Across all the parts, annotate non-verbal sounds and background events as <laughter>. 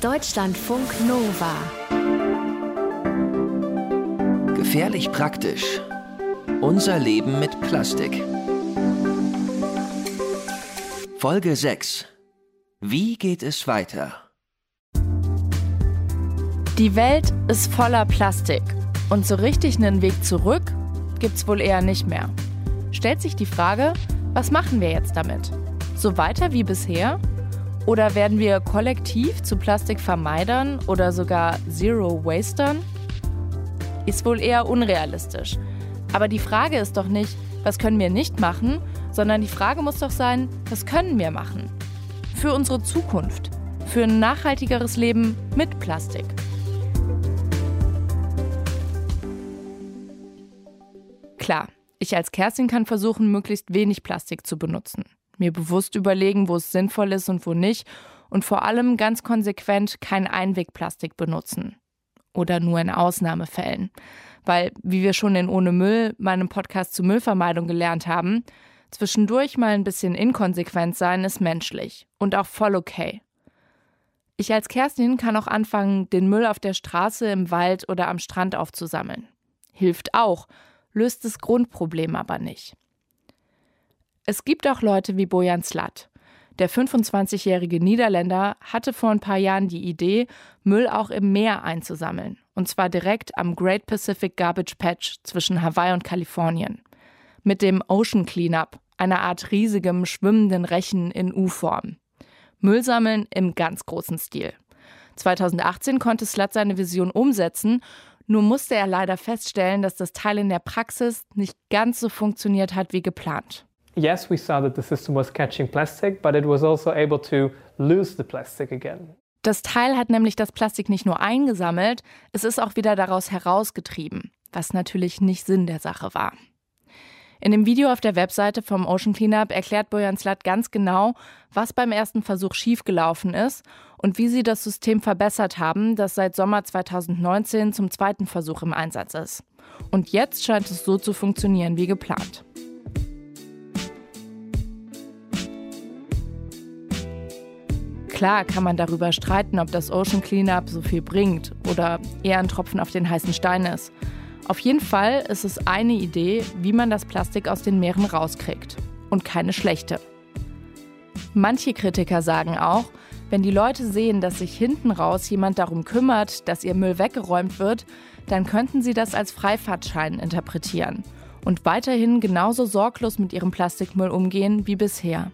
Deutschlandfunk Nova. Gefährlich praktisch. Unser Leben mit Plastik. Folge 6. Wie geht es weiter? Die Welt ist voller Plastik. Und so richtig einen Weg zurück gibt's wohl eher nicht mehr. Stellt sich die Frage, was machen wir jetzt damit? So weiter wie bisher? Oder werden wir kollektiv zu Plastikvermeidern oder sogar Zero Wastern? Ist wohl eher unrealistisch. Aber die Frage ist doch nicht, was können wir nicht machen, sondern die Frage muss doch sein, was können wir machen? Für unsere Zukunft, für ein nachhaltigeres Leben mit Plastik. Klar, ich als Kerstin kann versuchen, möglichst wenig Plastik zu benutzen. Mir bewusst überlegen, wo es sinnvoll ist und wo nicht. Und vor allem ganz konsequent kein Einwegplastik benutzen. Oder nur in Ausnahmefällen. Weil, wie wir schon in Ohne Müll, meinem Podcast zur Müllvermeidung gelernt haben, zwischendurch mal ein bisschen inkonsequent sein ist menschlich und auch voll okay. Ich als Kerstin kann auch anfangen, den Müll auf der Straße, im Wald oder am Strand aufzusammeln. Hilft auch, löst das Grundproblem aber nicht. Es gibt auch Leute wie Bojan Slat. Der 25-jährige Niederländer hatte vor ein paar Jahren die Idee, Müll auch im Meer einzusammeln. Und zwar direkt am Great Pacific Garbage Patch zwischen Hawaii und Kalifornien. Mit dem Ocean Cleanup, einer Art riesigem, schwimmenden Rechen in U-Form. Müll sammeln im ganz großen Stil. 2018 konnte Slat seine Vision umsetzen nur musste er leider feststellen, dass das Teil in der Praxis nicht ganz so funktioniert hat wie geplant. Yes, we saw that the system was catching plastic, but it was also able to lose the plastic again. Das Teil hat nämlich das Plastik nicht nur eingesammelt, es ist auch wieder daraus herausgetrieben, was natürlich nicht Sinn der Sache war. In dem Video auf der Webseite vom Ocean Cleanup erklärt Bojan Slat ganz genau, was beim ersten Versuch schiefgelaufen ist und wie sie das System verbessert haben, das seit Sommer 2019 zum zweiten Versuch im Einsatz ist. Und jetzt scheint es so zu funktionieren wie geplant. Klar kann man darüber streiten, ob das Ocean Cleanup so viel bringt oder eher ein Tropfen auf den heißen Stein ist. Auf jeden Fall ist es eine Idee, wie man das Plastik aus den Meeren rauskriegt. Und keine schlechte. Manche Kritiker sagen auch, wenn die Leute sehen, dass sich hinten raus jemand darum kümmert, dass ihr Müll weggeräumt wird, dann könnten sie das als Freifahrtschein interpretieren und weiterhin genauso sorglos mit ihrem Plastikmüll umgehen wie bisher.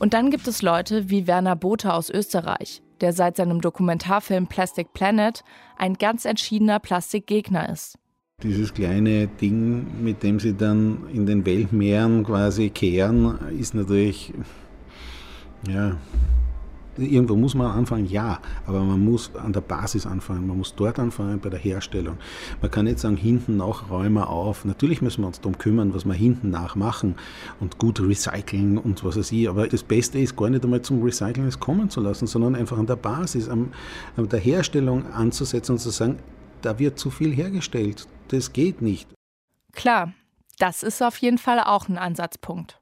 Und dann gibt es Leute wie Werner Botha aus Österreich, der seit seinem Dokumentarfilm Plastic Planet ein ganz entschiedener Plastikgegner ist. Dieses kleine Ding, mit dem sie dann in den Weltmeeren quasi kehren, ist natürlich, ja, Irgendwo muss man anfangen, ja, aber man muss an der Basis anfangen, man muss dort anfangen bei der Herstellung. Man kann nicht sagen, hinten nach räumen wir auf. Natürlich müssen wir uns darum kümmern, was wir hinten nach machen und gut recyceln und was weiß ich, aber das Beste ist gar nicht einmal zum Recyceln es kommen zu lassen, sondern einfach an der Basis, an der Herstellung anzusetzen und zu sagen, da wird zu viel hergestellt, das geht nicht. Klar, das ist auf jeden Fall auch ein Ansatzpunkt.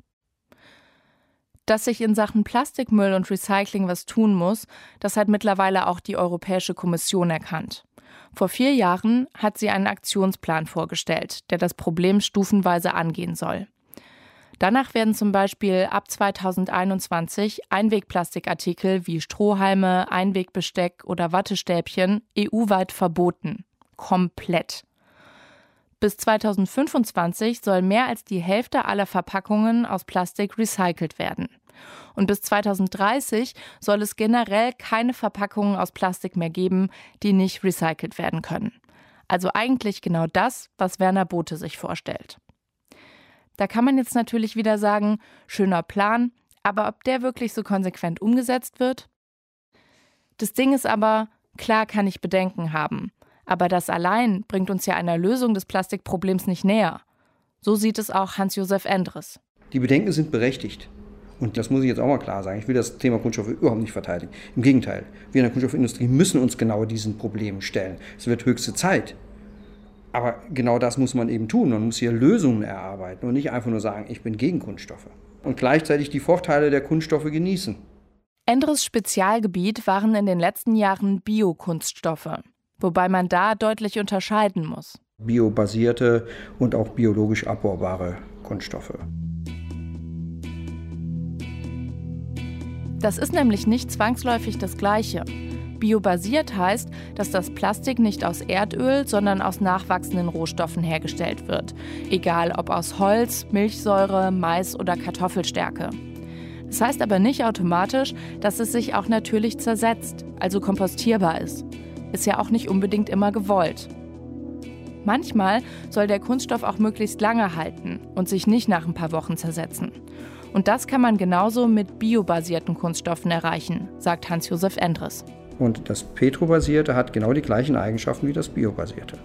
Dass sich in Sachen Plastikmüll und Recycling was tun muss, das hat mittlerweile auch die Europäische Kommission erkannt. Vor vier Jahren hat sie einen Aktionsplan vorgestellt, der das Problem stufenweise angehen soll. Danach werden zum Beispiel ab 2021 Einwegplastikartikel wie Strohhalme, Einwegbesteck oder Wattestäbchen EU-weit verboten. Komplett. Bis 2025 soll mehr als die Hälfte aller Verpackungen aus Plastik recycelt werden. Und bis 2030 soll es generell keine Verpackungen aus Plastik mehr geben, die nicht recycelt werden können. Also eigentlich genau das, was Werner Bote sich vorstellt. Da kann man jetzt natürlich wieder sagen, schöner Plan, aber ob der wirklich so konsequent umgesetzt wird? Das Ding ist aber, klar kann ich Bedenken haben. Aber das allein bringt uns ja einer Lösung des Plastikproblems nicht näher. So sieht es auch Hans-Josef Endres. Die Bedenken sind berechtigt. Und das muss ich jetzt auch mal klar sagen. Ich will das Thema Kunststoffe überhaupt nicht verteidigen. Im Gegenteil, wir in der Kunststoffindustrie müssen uns genau diesen Problemen stellen. Es wird höchste Zeit. Aber genau das muss man eben tun. Man muss hier Lösungen erarbeiten und nicht einfach nur sagen, ich bin gegen Kunststoffe. Und gleichzeitig die Vorteile der Kunststoffe genießen. Endres Spezialgebiet waren in den letzten Jahren Biokunststoffe, wobei man da deutlich unterscheiden muss. Biobasierte und auch biologisch abbaubare Kunststoffe. Das ist nämlich nicht zwangsläufig das Gleiche. Biobasiert heißt, dass das Plastik nicht aus Erdöl, sondern aus nachwachsenden Rohstoffen hergestellt wird. Egal ob aus Holz, Milchsäure, Mais oder Kartoffelstärke. Das heißt aber nicht automatisch, dass es sich auch natürlich zersetzt, also kompostierbar ist. Ist ja auch nicht unbedingt immer gewollt. Manchmal soll der Kunststoff auch möglichst lange halten und sich nicht nach ein paar Wochen zersetzen. Und das kann man genauso mit biobasierten Kunststoffen erreichen, sagt Hans-Josef Endres. Und das Petrobasierte hat genau die gleichen Eigenschaften wie das Biobasierte.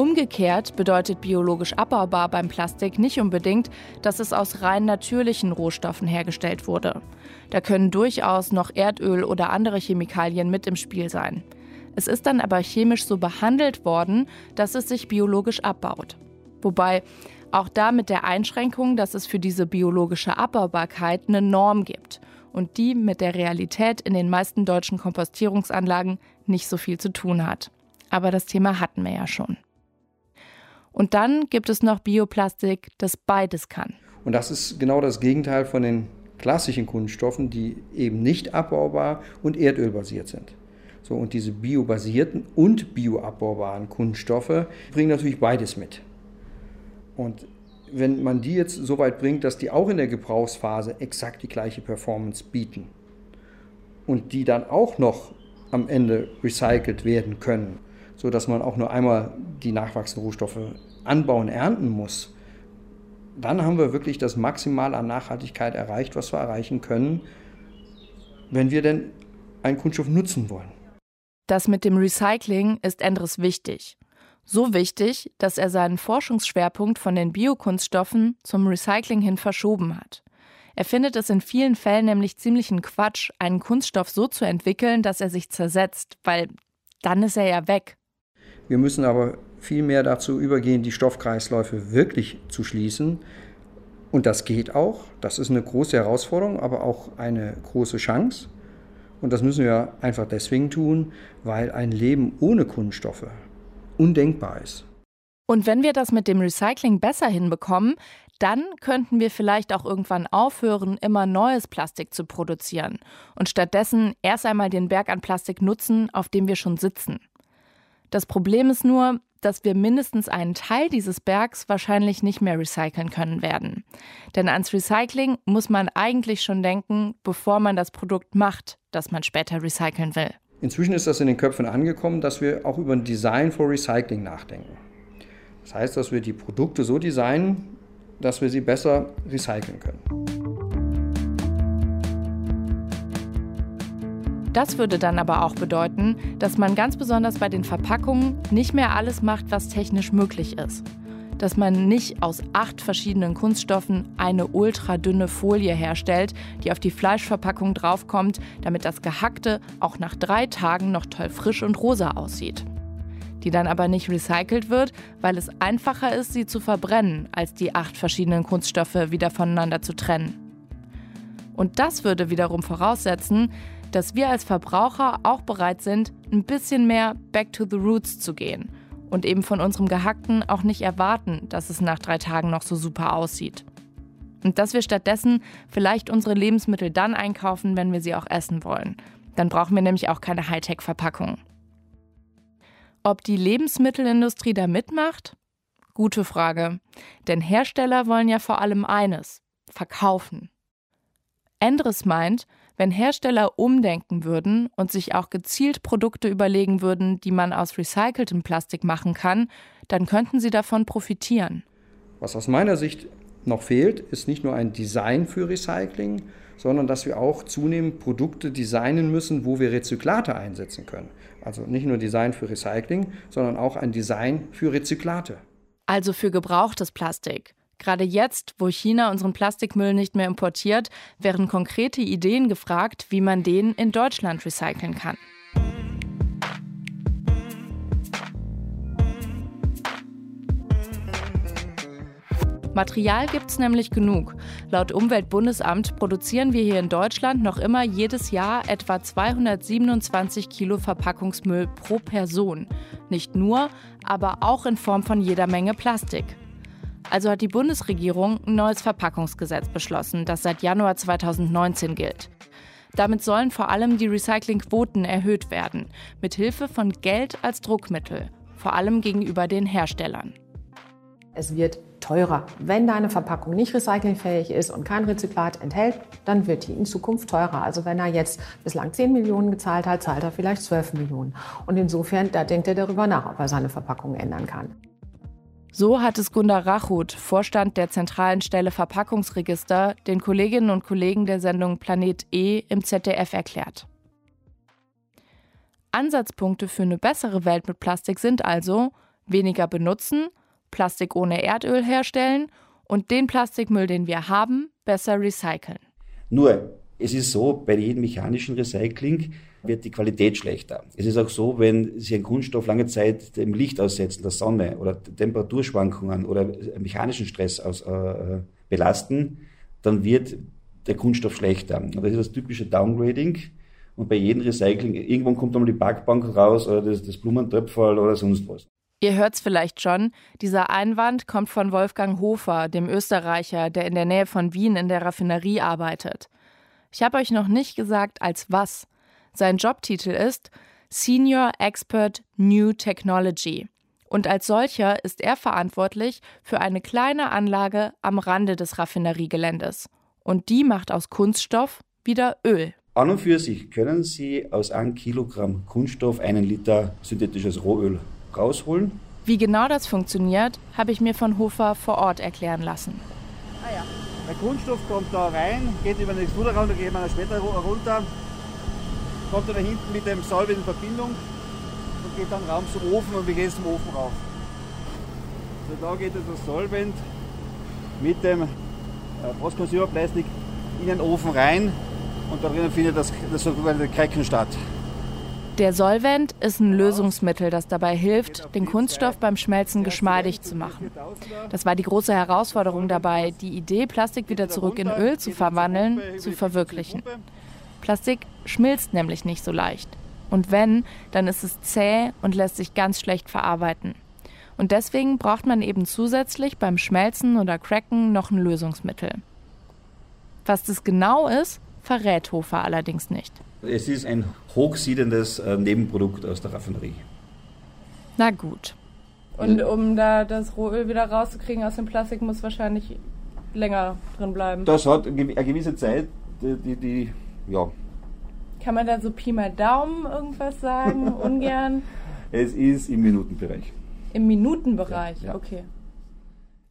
Umgekehrt bedeutet biologisch abbaubar beim Plastik nicht unbedingt, dass es aus rein natürlichen Rohstoffen hergestellt wurde. Da können durchaus noch Erdöl oder andere Chemikalien mit im Spiel sein. Es ist dann aber chemisch so behandelt worden, dass es sich biologisch abbaut. Wobei auch da mit der Einschränkung, dass es für diese biologische Abbaubarkeit eine Norm gibt und die mit der Realität in den meisten deutschen Kompostierungsanlagen nicht so viel zu tun hat. Aber das Thema hatten wir ja schon. Und dann gibt es noch Bioplastik, das beides kann. Und das ist genau das Gegenteil von den klassischen Kunststoffen, die eben nicht abbaubar und erdölbasiert sind. So, und diese biobasierten und bioabbaubaren Kunststoffe bringen natürlich beides mit. Und wenn man die jetzt so weit bringt, dass die auch in der Gebrauchsphase exakt die gleiche Performance bieten und die dann auch noch am Ende recycelt werden können, so dass man auch nur einmal die nachwachsenden Rohstoffe anbauen, ernten muss, dann haben wir wirklich das Maximal an Nachhaltigkeit erreicht, was wir erreichen können, wenn wir denn einen Kunststoff nutzen wollen. Das mit dem Recycling ist Endres wichtig. So wichtig, dass er seinen Forschungsschwerpunkt von den Biokunststoffen zum Recycling hin verschoben hat. Er findet es in vielen Fällen nämlich ziemlichen Quatsch, einen Kunststoff so zu entwickeln, dass er sich zersetzt, weil dann ist er ja weg. Wir müssen aber vielmehr dazu übergehen, die Stoffkreisläufe wirklich zu schließen. Und das geht auch. Das ist eine große Herausforderung, aber auch eine große Chance. Und das müssen wir einfach deswegen tun, weil ein Leben ohne Kunststoffe undenkbar ist. Und wenn wir das mit dem Recycling besser hinbekommen, dann könnten wir vielleicht auch irgendwann aufhören, immer neues Plastik zu produzieren und stattdessen erst einmal den Berg an Plastik nutzen, auf dem wir schon sitzen. Das Problem ist nur, dass wir mindestens einen Teil dieses Bergs wahrscheinlich nicht mehr recyceln können werden. Denn ans Recycling muss man eigentlich schon denken, bevor man das Produkt macht, das man später recyceln will. Inzwischen ist das in den Köpfen angekommen, dass wir auch über ein Design for Recycling nachdenken. Das heißt, dass wir die Produkte so designen, dass wir sie besser recyceln können. Das würde dann aber auch bedeuten, dass man ganz besonders bei den Verpackungen nicht mehr alles macht, was technisch möglich ist. Dass man nicht aus acht verschiedenen Kunststoffen eine ultradünne Folie herstellt, die auf die Fleischverpackung draufkommt, damit das Gehackte auch nach drei Tagen noch toll frisch und rosa aussieht. Die dann aber nicht recycelt wird, weil es einfacher ist, sie zu verbrennen, als die acht verschiedenen Kunststoffe wieder voneinander zu trennen. Und das würde wiederum voraussetzen, dass wir als Verbraucher auch bereit sind, ein bisschen mehr back to the roots zu gehen und eben von unserem Gehackten auch nicht erwarten, dass es nach drei Tagen noch so super aussieht. Und dass wir stattdessen vielleicht unsere Lebensmittel dann einkaufen, wenn wir sie auch essen wollen. Dann brauchen wir nämlich auch keine Hightech-Verpackungen. Ob die Lebensmittelindustrie da mitmacht? Gute Frage. Denn Hersteller wollen ja vor allem eines: verkaufen. Endres meint, wenn Hersteller umdenken würden und sich auch gezielt Produkte überlegen würden, die man aus recyceltem Plastik machen kann, dann könnten sie davon profitieren. Was aus meiner Sicht noch fehlt, ist nicht nur ein Design für Recycling, sondern dass wir auch zunehmend Produkte designen müssen, wo wir Rezyklate einsetzen können. Also nicht nur Design für Recycling, sondern auch ein Design für Rezyklate. Also für gebrauchtes Plastik. Gerade jetzt, wo China unseren Plastikmüll nicht mehr importiert, wären konkrete Ideen gefragt, wie man den in Deutschland recyceln kann. Material gibt's nämlich genug. Laut Umweltbundesamt produzieren wir hier in Deutschland noch immer jedes Jahr etwa 227 Kilo Verpackungsmüll pro Person. Nicht nur, aber auch in Form von jeder Menge Plastik. Also hat die Bundesregierung ein neues Verpackungsgesetz beschlossen, das seit Januar 2019 gilt. Damit sollen vor allem die Recyclingquoten erhöht werden, mit Hilfe von Geld als Druckmittel, vor allem gegenüber den Herstellern. Es wird teurer. Wenn deine Verpackung nicht recyclingfähig ist und kein Rezyklat enthält, dann wird die in Zukunft teurer. Also wenn er jetzt bislang 10 Millionen gezahlt hat, zahlt er vielleicht 12 Millionen. Und insofern, da denkt er darüber nach, ob er seine Verpackung ändern kann. So hat es Gunda Rachut, Vorstand der zentralen Stelle Verpackungsregister, den Kolleginnen und Kollegen der Sendung Planet E im ZDF erklärt. Ansatzpunkte für eine bessere Welt mit Plastik sind also weniger benutzen, Plastik ohne Erdöl herstellen und den Plastikmüll, den wir haben, besser recyceln. Nur, es ist so, bei jedem mechanischen Recycling wird die Qualität schlechter. Es ist auch so, wenn Sie einen Kunststoff lange Zeit dem Licht aussetzen, der Sonne oder Temperaturschwankungen oder mechanischen Stress aus, äh, belasten, dann wird der Kunststoff schlechter. Und das ist das typische Downgrading. Und bei jedem Recycling, irgendwann kommt dann mal die Parkbank raus oder das, das Blumentöpferl oder sonst was. Ihr hört's vielleicht schon, dieser Einwand kommt von Wolfgang Hofer, dem Österreicher, der in der Nähe von Wien in der Raffinerie arbeitet. Ich habe euch noch nicht gesagt, als was. Sein Jobtitel ist Senior Expert New Technology. Und als solcher ist er verantwortlich für eine kleine Anlage am Rande des Raffineriegeländes. Und die macht aus Kunststoff wieder Öl. An und für sich können Sie aus einem Kilogramm Kunststoff einen Liter synthetisches Rohöl rausholen. Wie genau das funktioniert, habe ich mir von Hofer vor Ort erklären lassen. Ah ja. Der Kunststoff kommt da rein, geht über den Extruderraum, da gehen wir später runter kommt er da hinten mit dem Solvent in Verbindung und geht dann raum zum Ofen und wir gehen zum Ofen rauf. So, da geht das Solvent mit dem äh, Postconsumer-Plastik in den Ofen rein und da drinnen findet das, das sogenannte Cracken statt. Der Solvent ist ein Lösungsmittel, das dabei hilft, den Kunststoff beim Schmelzen geschmeidig zu machen. Das war die große Herausforderung dabei, die Idee, Plastik wieder zurück in Öl zu verwandeln, zu verwirklichen. Plastik schmilzt nämlich nicht so leicht. Und wenn, dann ist es zäh und lässt sich ganz schlecht verarbeiten. Und deswegen braucht man eben zusätzlich beim Schmelzen oder Cracken noch ein Lösungsmittel. Was das genau ist, verrät Hofer allerdings nicht. Es ist ein hochsiedendes äh, Nebenprodukt aus der Raffinerie. Na gut. Und um da das Rohöl wieder rauszukriegen aus dem Plastik, muss wahrscheinlich länger drin bleiben. Das hat eine gewisse Zeit, die, die, die ja. Kann man da so Pi mal Daumen irgendwas sagen? <laughs> Ungern? Es ist im Minutenbereich. Im Minutenbereich, ja, ja. okay.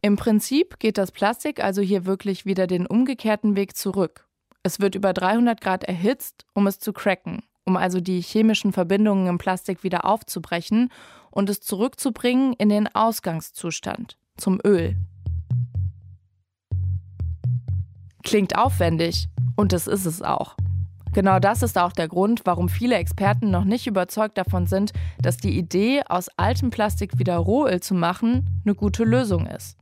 Im Prinzip geht das Plastik also hier wirklich wieder den umgekehrten Weg zurück. Es wird über 300 Grad erhitzt, um es zu cracken, um also die chemischen Verbindungen im Plastik wieder aufzubrechen und es zurückzubringen in den Ausgangszustand, zum Öl. Klingt aufwendig, und das ist es auch. Genau das ist auch der Grund, warum viele Experten noch nicht überzeugt davon sind, dass die Idee, aus altem Plastik wieder Rohöl zu machen, eine gute Lösung ist.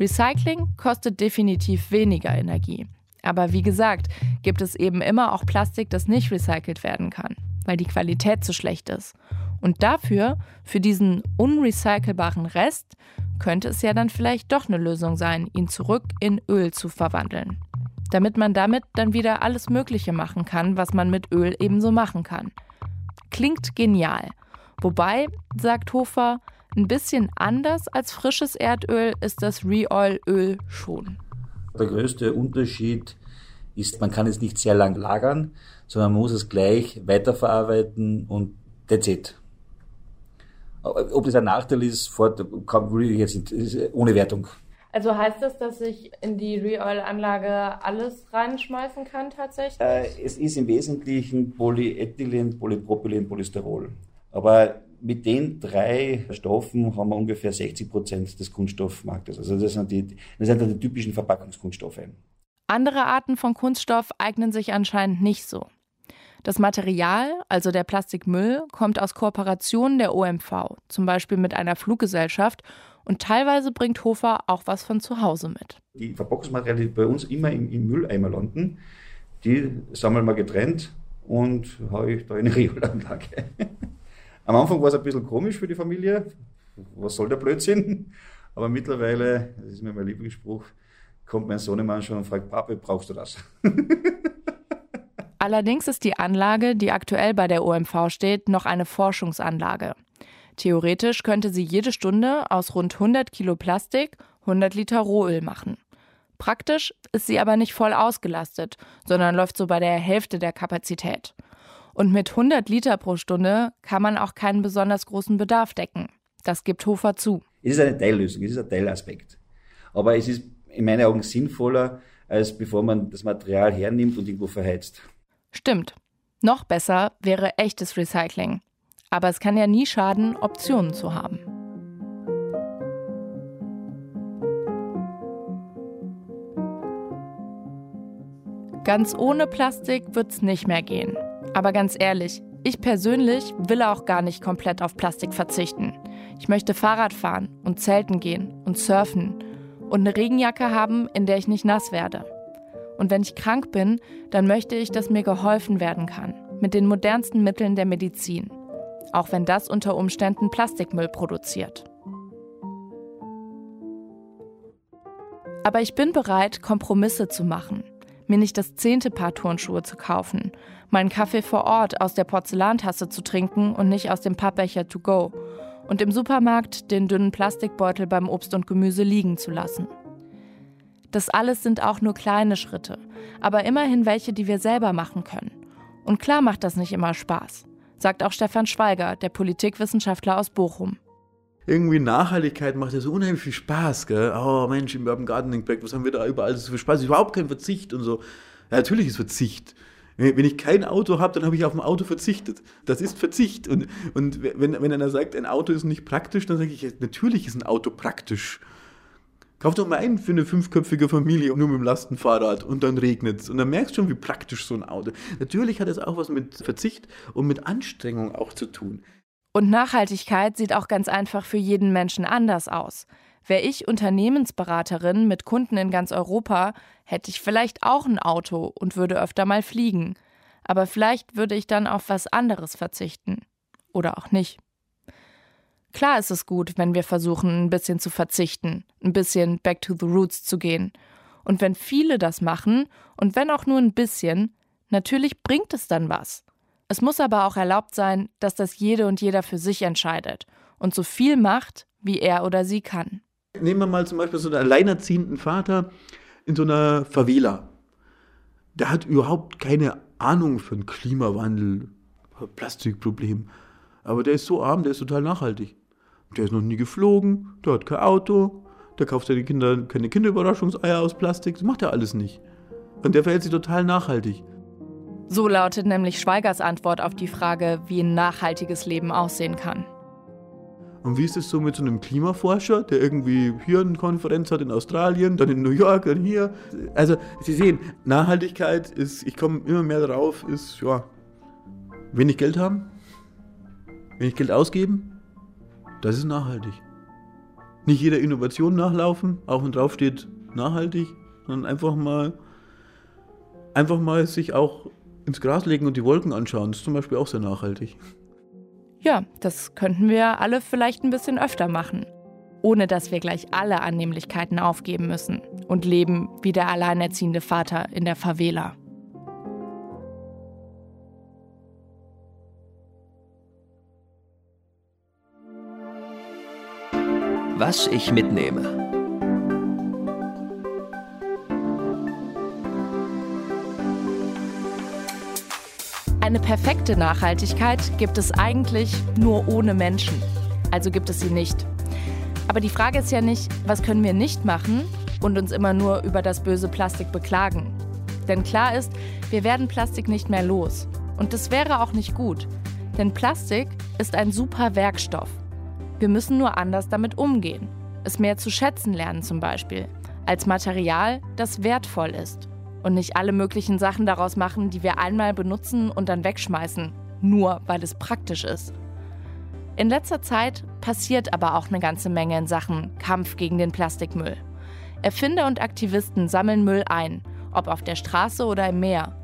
Recycling kostet definitiv weniger Energie. Aber wie gesagt, gibt es eben immer auch Plastik, das nicht recycelt werden kann, weil die Qualität zu schlecht ist. Und dafür, für diesen unrecycelbaren Rest, könnte es ja dann vielleicht doch eine Lösung sein, ihn zurück in Öl zu verwandeln damit man damit dann wieder alles Mögliche machen kann, was man mit Öl ebenso machen kann. Klingt genial. Wobei, sagt Hofer, ein bisschen anders als frisches Erdöl ist das Reoil-Öl schon. Der größte Unterschied ist, man kann es nicht sehr lang lagern, sondern man muss es gleich weiterverarbeiten und that's it. Ob das ein Nachteil ist, kann, würde ich jetzt ohne Wertung also heißt das, dass ich in die Reoil-Anlage alles reinschmeißen kann tatsächlich? Äh, es ist im Wesentlichen Polyethylen, Polypropylen, Polysterol. Aber mit den drei Stoffen haben wir ungefähr 60 Prozent des Kunststoffmarktes. Also das sind, die, das sind die typischen Verpackungskunststoffe. Andere Arten von Kunststoff eignen sich anscheinend nicht so. Das Material, also der Plastikmüll, kommt aus Kooperationen der OMV, zum Beispiel mit einer Fluggesellschaft Und teilweise bringt Hofer auch was von zu Hause mit. Die Verpackungsmaterialien, die bei uns immer im, im Mülleimer landen, die sammeln wir getrennt und habe ich da in eine Riolanlage. <laughs> Am Anfang war es ein bisschen komisch für die Familie. Was soll der Blödsinn? Aber mittlerweile, das ist mir mein Lieblingsspruch, kommt mein Sohnemann schon und fragt, Papi, brauchst du das? <laughs> Allerdings ist die Anlage, die aktuell bei der OMV steht, noch eine Forschungsanlage. Theoretisch könnte sie jede Stunde aus rund 100 Kilo Plastik 100 Liter Rohöl machen. Praktisch ist sie aber nicht voll ausgelastet, sondern läuft so bei der Hälfte der Kapazität. Und mit 100 Liter pro Stunde kann man auch keinen besonders großen Bedarf decken. Das gibt Hofer zu. Es ist eine Teillösung, es ist ein Teilaspekt. Aber es ist in meinen Augen sinnvoller, als bevor man das Material hernimmt und irgendwo verheizt. Stimmt. Noch besser wäre echtes Recycling. Aber es kann ja nie schaden, Optionen zu haben. Ganz ohne Plastik wird es nicht mehr gehen. Aber ganz ehrlich, ich persönlich will auch gar nicht komplett auf Plastik verzichten. Ich möchte Fahrrad fahren und zelten gehen und surfen und eine Regenjacke haben, in der ich nicht nass werde. Und wenn ich krank bin, dann möchte ich, dass mir geholfen werden kann. Mit den modernsten Mitteln der Medizin. Auch wenn das unter Umständen Plastikmüll produziert. Aber ich bin bereit, Kompromisse zu machen mir nicht das zehnte Paar Turnschuhe zu kaufen, meinen Kaffee vor Ort aus der Porzellantasse zu trinken und nicht aus dem Pappbecher to go und im Supermarkt den dünnen Plastikbeutel beim Obst und Gemüse liegen zu lassen. Das alles sind auch nur kleine Schritte, aber immerhin welche, die wir selber machen können. Und klar macht das nicht immer Spaß, sagt auch Stefan Schweiger, der Politikwissenschaftler aus Bochum irgendwie Nachhaltigkeit macht ja so unheimlich viel Spaß, gell? Oh Mensch, im Urban Gardening Projekt, was haben wir da überall so viel Spaß? Überhaupt kein Verzicht und so. Ja, natürlich ist Verzicht. Wenn ich kein Auto habe, dann habe ich auf ein Auto verzichtet. Das ist Verzicht. Und, und wenn, wenn einer sagt, ein Auto ist nicht praktisch, dann sage ich, natürlich ist ein Auto praktisch. Kauf doch mal einen für eine fünfköpfige Familie nur mit dem Lastenfahrrad und dann regnet es. Und dann merkst du schon, wie praktisch so ein Auto. Natürlich hat es auch was mit Verzicht und mit Anstrengung auch zu tun. Und Nachhaltigkeit sieht auch ganz einfach für jeden Menschen anders aus. Wäre ich Unternehmensberaterin mit Kunden in ganz Europa, hätte ich vielleicht auch ein Auto und würde öfter mal fliegen. Aber vielleicht würde ich dann auf was anderes verzichten. Oder auch nicht. Klar ist es gut, wenn wir versuchen, ein bisschen zu verzichten, ein bisschen back to the roots zu gehen. Und wenn viele das machen, und wenn auch nur ein bisschen, natürlich bringt es dann was. Es muss aber auch erlaubt sein, dass das jede und jeder für sich entscheidet und so viel macht, wie er oder sie kann. Nehmen wir mal zum Beispiel so einen alleinerziehenden Vater in so einer Favela. Der hat überhaupt keine Ahnung von Klimawandel, Plastikproblem. Aber der ist so arm, der ist total nachhaltig. Der ist noch nie geflogen, der hat kein Auto, der kauft seine Kinder keine Kinderüberraschungseier aus Plastik, das macht er alles nicht. Und der verhält sich total nachhaltig. So lautet nämlich Schweigers Antwort auf die Frage, wie ein nachhaltiges Leben aussehen kann. Und wie ist es so mit so einem Klimaforscher, der irgendwie hier eine Konferenz hat in Australien, dann in New York, dann hier? Also, Sie sehen, Nachhaltigkeit ist, ich komme immer mehr darauf, ist, ja, wenig Geld haben, wenig Geld ausgeben, das ist nachhaltig. Nicht jeder Innovation nachlaufen, auch wenn draufsteht nachhaltig, sondern einfach mal, einfach mal sich auch ins Gras legen und die Wolken anschauen, das ist zum Beispiel auch sehr nachhaltig. Ja, das könnten wir alle vielleicht ein bisschen öfter machen. Ohne dass wir gleich alle Annehmlichkeiten aufgeben müssen und leben wie der alleinerziehende Vater in der Favela. Was ich mitnehme. Eine perfekte Nachhaltigkeit gibt es eigentlich nur ohne Menschen. Also gibt es sie nicht. Aber die Frage ist ja nicht, was können wir nicht machen und uns immer nur über das böse Plastik beklagen. Denn klar ist, wir werden Plastik nicht mehr los. Und das wäre auch nicht gut. Denn Plastik ist ein super Werkstoff. Wir müssen nur anders damit umgehen. Es mehr zu schätzen lernen zum Beispiel. Als Material, das wertvoll ist und nicht alle möglichen Sachen daraus machen, die wir einmal benutzen und dann wegschmeißen, nur weil es praktisch ist. In letzter Zeit passiert aber auch eine ganze Menge in Sachen Kampf gegen den Plastikmüll. Erfinder und Aktivisten sammeln Müll ein, ob auf der Straße oder im Meer.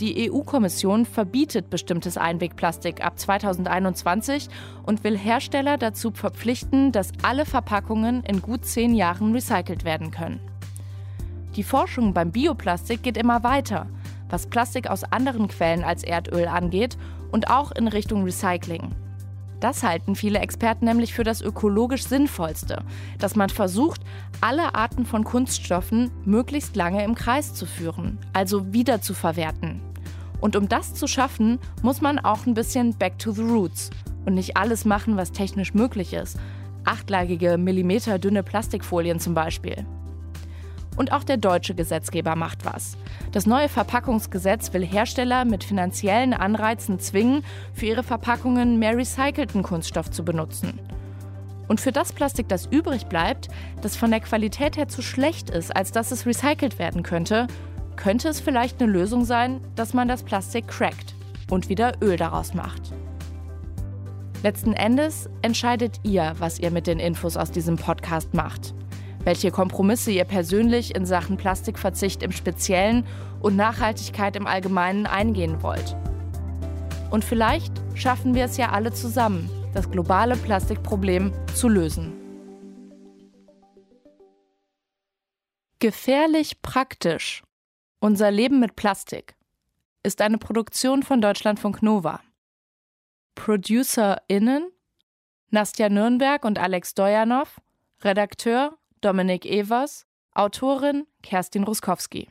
Die EU-Kommission verbietet bestimmtes Einwegplastik ab 2021 und will Hersteller dazu verpflichten, dass alle Verpackungen in gut zehn Jahren recycelt werden können. Die Forschung beim Bioplastik geht immer weiter, was Plastik aus anderen Quellen als Erdöl angeht und auch in Richtung Recycling. Das halten viele Experten nämlich für das ökologisch Sinnvollste, dass man versucht, alle Arten von Kunststoffen möglichst lange im Kreis zu führen, also wieder zu verwerten. Und um das zu schaffen, muss man auch ein bisschen back to the roots und nicht alles machen, was technisch möglich ist. Achtlagige, millimeterdünne Plastikfolien zum Beispiel. Und auch der deutsche Gesetzgeber macht was. Das neue Verpackungsgesetz will Hersteller mit finanziellen Anreizen zwingen, für ihre Verpackungen mehr recycelten Kunststoff zu benutzen. Und für das Plastik, das übrig bleibt, das von der Qualität her zu schlecht ist, als dass es recycelt werden könnte, könnte es vielleicht eine Lösung sein, dass man das Plastik crackt und wieder Öl daraus macht. Letzten Endes entscheidet ihr, was ihr mit den Infos aus diesem Podcast macht welche Kompromisse ihr persönlich in Sachen Plastikverzicht im Speziellen und Nachhaltigkeit im Allgemeinen eingehen wollt. Und vielleicht schaffen wir es ja alle zusammen, das globale Plastikproblem zu lösen. Gefährlich praktisch. Unser Leben mit Plastik ist eine Produktion von Deutschlandfunk Nova. ProducerInnen Nastja Nürnberg und Alex Dojanow, Redakteur Dominik Evers, Autorin Kerstin Ruskowski.